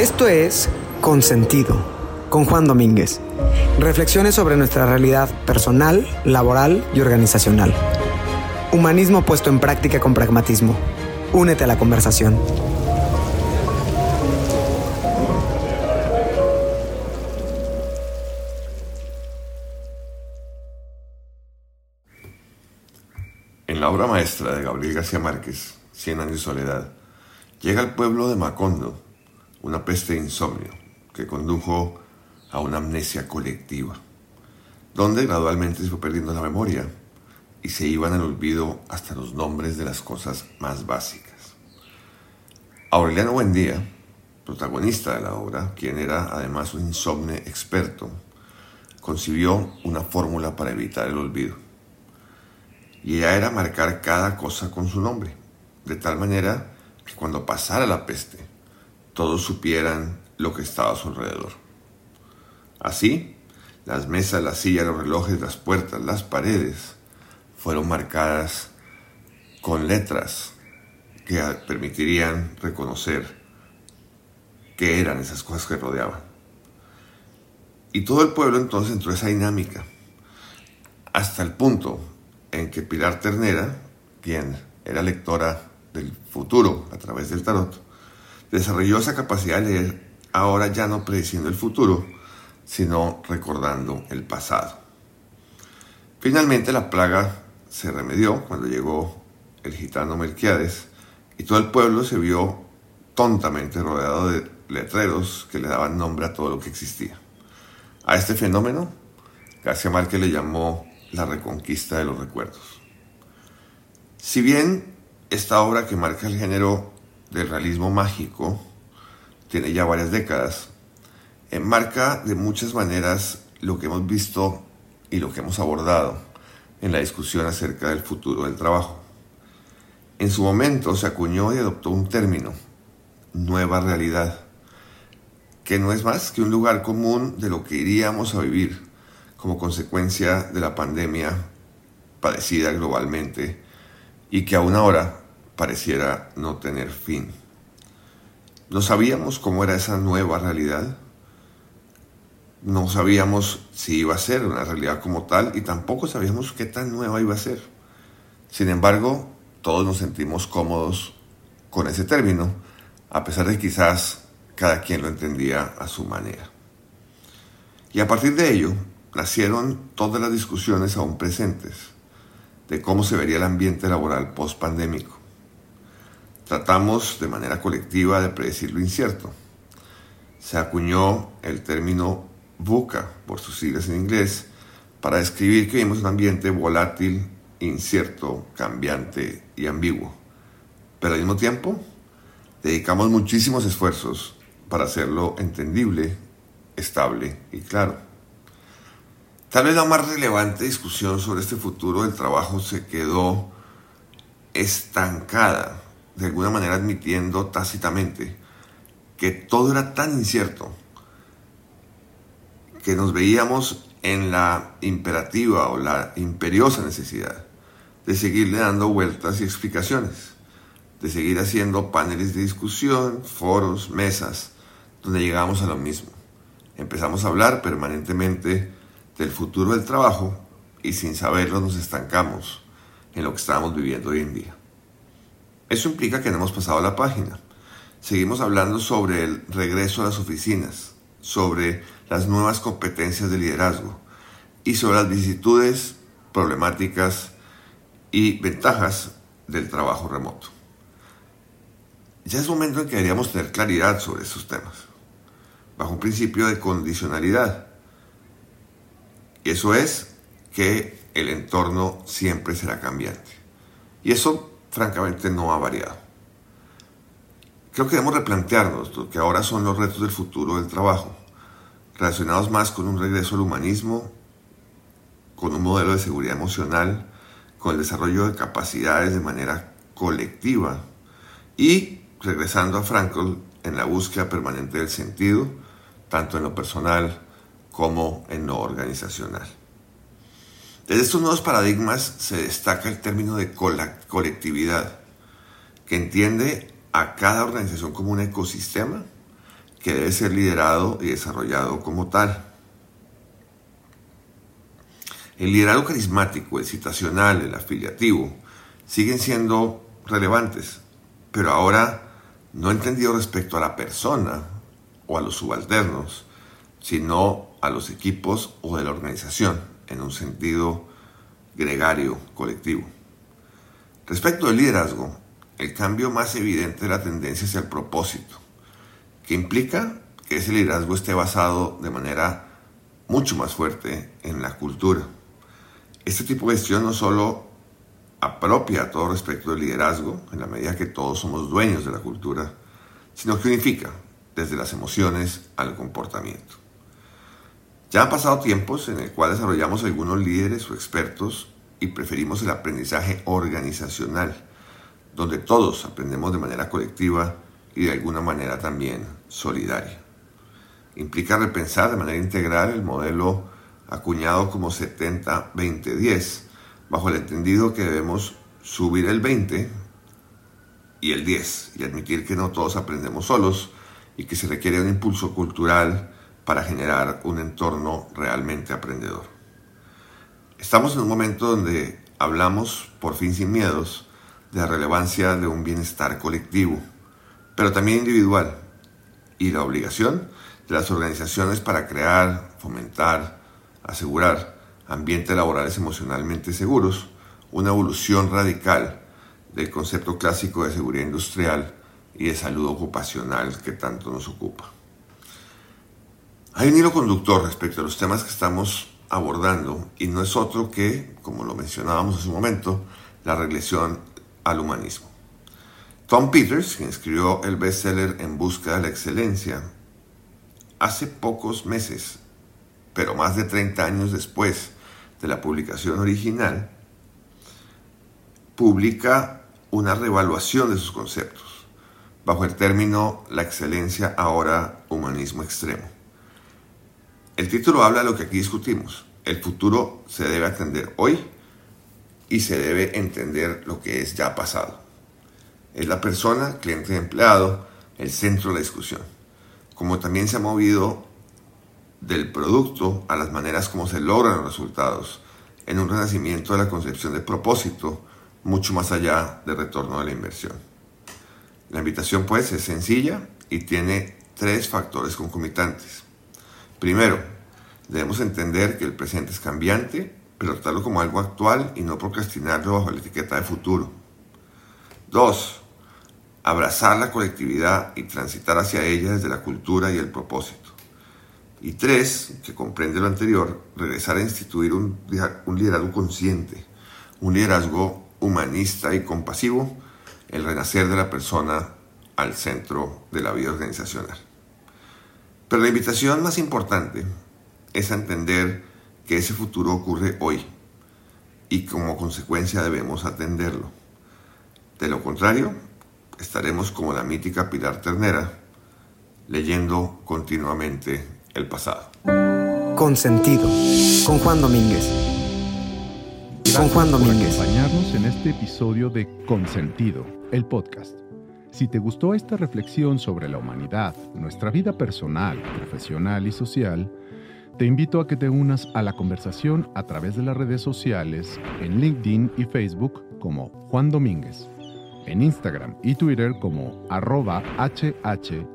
Esto es Consentido, con Juan Domínguez. Reflexiones sobre nuestra realidad personal, laboral y organizacional. Humanismo puesto en práctica con pragmatismo. Únete a la conversación. En la obra maestra de Gabriel García Márquez, Cien años de soledad, llega al pueblo de Macondo una peste de insomnio que condujo a una amnesia colectiva, donde gradualmente se fue perdiendo la memoria y se iban al olvido hasta los nombres de las cosas más básicas. Aureliano Buendía, protagonista de la obra, quien era además un insomne experto, concibió una fórmula para evitar el olvido. Y ella era marcar cada cosa con su nombre, de tal manera que cuando pasara la peste, todos supieran lo que estaba a su alrededor. Así, las mesas, las sillas, los relojes, las puertas, las paredes fueron marcadas con letras que permitirían reconocer qué eran esas cosas que rodeaban. Y todo el pueblo entonces entró en esa dinámica, hasta el punto en que Pilar Ternera, quien era lectora del futuro a través del tarot, desarrolló esa capacidad de leer ahora ya no prediciendo el futuro, sino recordando el pasado. Finalmente la plaga se remedió cuando llegó el gitano Melquiades y todo el pueblo se vio tontamente rodeado de letreros que le daban nombre a todo lo que existía. A este fenómeno, García Márquez le llamó la reconquista de los recuerdos. Si bien esta obra que marca el género del realismo mágico, tiene ya varias décadas, enmarca de muchas maneras lo que hemos visto y lo que hemos abordado en la discusión acerca del futuro del trabajo. En su momento se acuñó y adoptó un término, nueva realidad, que no es más que un lugar común de lo que iríamos a vivir como consecuencia de la pandemia padecida globalmente y que aún ahora pareciera no tener fin. No sabíamos cómo era esa nueva realidad. No sabíamos si iba a ser una realidad como tal y tampoco sabíamos qué tan nueva iba a ser. Sin embargo, todos nos sentimos cómodos con ese término, a pesar de que quizás cada quien lo entendía a su manera. Y a partir de ello, nacieron todas las discusiones aún presentes de cómo se vería el ambiente laboral post-pandémico. Tratamos de manera colectiva de predecir lo incierto. Se acuñó el término VUCA, por sus siglas en inglés, para describir que vivimos un ambiente volátil, incierto, cambiante y ambiguo. Pero al mismo tiempo, dedicamos muchísimos esfuerzos para hacerlo entendible, estable y claro. Tal vez la más relevante discusión sobre este futuro del trabajo se quedó estancada de alguna manera admitiendo tácitamente que todo era tan incierto que nos veíamos en la imperativa o la imperiosa necesidad de seguirle dando vueltas y explicaciones, de seguir haciendo paneles de discusión, foros, mesas, donde llegamos a lo mismo. Empezamos a hablar permanentemente del futuro del trabajo y sin saberlo nos estancamos en lo que estamos viviendo hoy en día. Eso implica que no hemos pasado la página. Seguimos hablando sobre el regreso a las oficinas, sobre las nuevas competencias de liderazgo y sobre las vicisitudes, problemáticas y ventajas del trabajo remoto. Ya es momento en que deberíamos tener claridad sobre esos temas, bajo un principio de condicionalidad. Y eso es que el entorno siempre será cambiante. Y eso francamente no ha variado. Creo que debemos replantearnos lo que ahora son los retos del futuro del trabajo, relacionados más con un regreso al humanismo, con un modelo de seguridad emocional, con el desarrollo de capacidades de manera colectiva y regresando a Frankl en la búsqueda permanente del sentido, tanto en lo personal como en lo organizacional. Desde estos nuevos paradigmas se destaca el término de colectividad, que entiende a cada organización como un ecosistema que debe ser liderado y desarrollado como tal. El liderazgo carismático, el citacional, el afiliativo, siguen siendo relevantes, pero ahora no entendido respecto a la persona o a los subalternos, sino a los equipos o de la organización en un sentido gregario, colectivo. Respecto al liderazgo, el cambio más evidente es la tendencia hacia el propósito, que implica que ese liderazgo esté basado de manera mucho más fuerte en la cultura. Este tipo de gestión no solo apropia todo respecto del liderazgo, en la medida que todos somos dueños de la cultura, sino que unifica desde las emociones al comportamiento. Ya han pasado tiempos en el cual desarrollamos algunos líderes o expertos y preferimos el aprendizaje organizacional, donde todos aprendemos de manera colectiva y de alguna manera también solidaria. Implica repensar de manera integral el modelo acuñado como 70-20-10, bajo el entendido que debemos subir el 20 y el 10 y admitir que no todos aprendemos solos y que se requiere un impulso cultural para generar un entorno realmente aprendedor. Estamos en un momento donde hablamos, por fin sin miedos, de la relevancia de un bienestar colectivo, pero también individual, y la obligación de las organizaciones para crear, fomentar, asegurar ambientes laborales emocionalmente seguros, una evolución radical del concepto clásico de seguridad industrial y de salud ocupacional que tanto nos ocupa. Hay un hilo conductor respecto a los temas que estamos abordando y no es otro que, como lo mencionábamos hace un momento, la regresión al humanismo. Tom Peters, quien escribió el bestseller En busca de la excelencia, hace pocos meses, pero más de 30 años después de la publicación original, publica una revaluación de sus conceptos, bajo el término La excelencia ahora humanismo extremo. El título habla de lo que aquí discutimos. El futuro se debe atender hoy y se debe entender lo que es ya pasado. Es la persona, cliente empleado, el centro de la discusión. Como también se ha movido del producto a las maneras como se logran los resultados en un renacimiento de la concepción de propósito mucho más allá del retorno de la inversión. La invitación pues es sencilla y tiene tres factores concomitantes. Primero, debemos entender que el presente es cambiante, pero tratarlo como algo actual y no procrastinarlo bajo la etiqueta de futuro. Dos, abrazar la colectividad y transitar hacia ella desde la cultura y el propósito. Y tres, que comprende lo anterior, regresar a instituir un, un liderazgo consciente, un liderazgo humanista y compasivo, el renacer de la persona al centro de la vida organizacional. Pero la invitación más importante es a entender que ese futuro ocurre hoy y como consecuencia debemos atenderlo. De lo contrario, estaremos como la mítica Pilar Ternera, leyendo continuamente el pasado. Consentido, con Juan Domínguez. con Juan Domínguez. Por acompañarnos en este episodio de Consentido, el podcast. Si te gustó esta reflexión sobre la humanidad, nuestra vida personal, profesional y social, te invito a que te unas a la conversación a través de las redes sociales en LinkedIn y Facebook como Juan Domínguez, en Instagram y Twitter como arroba hh-juand.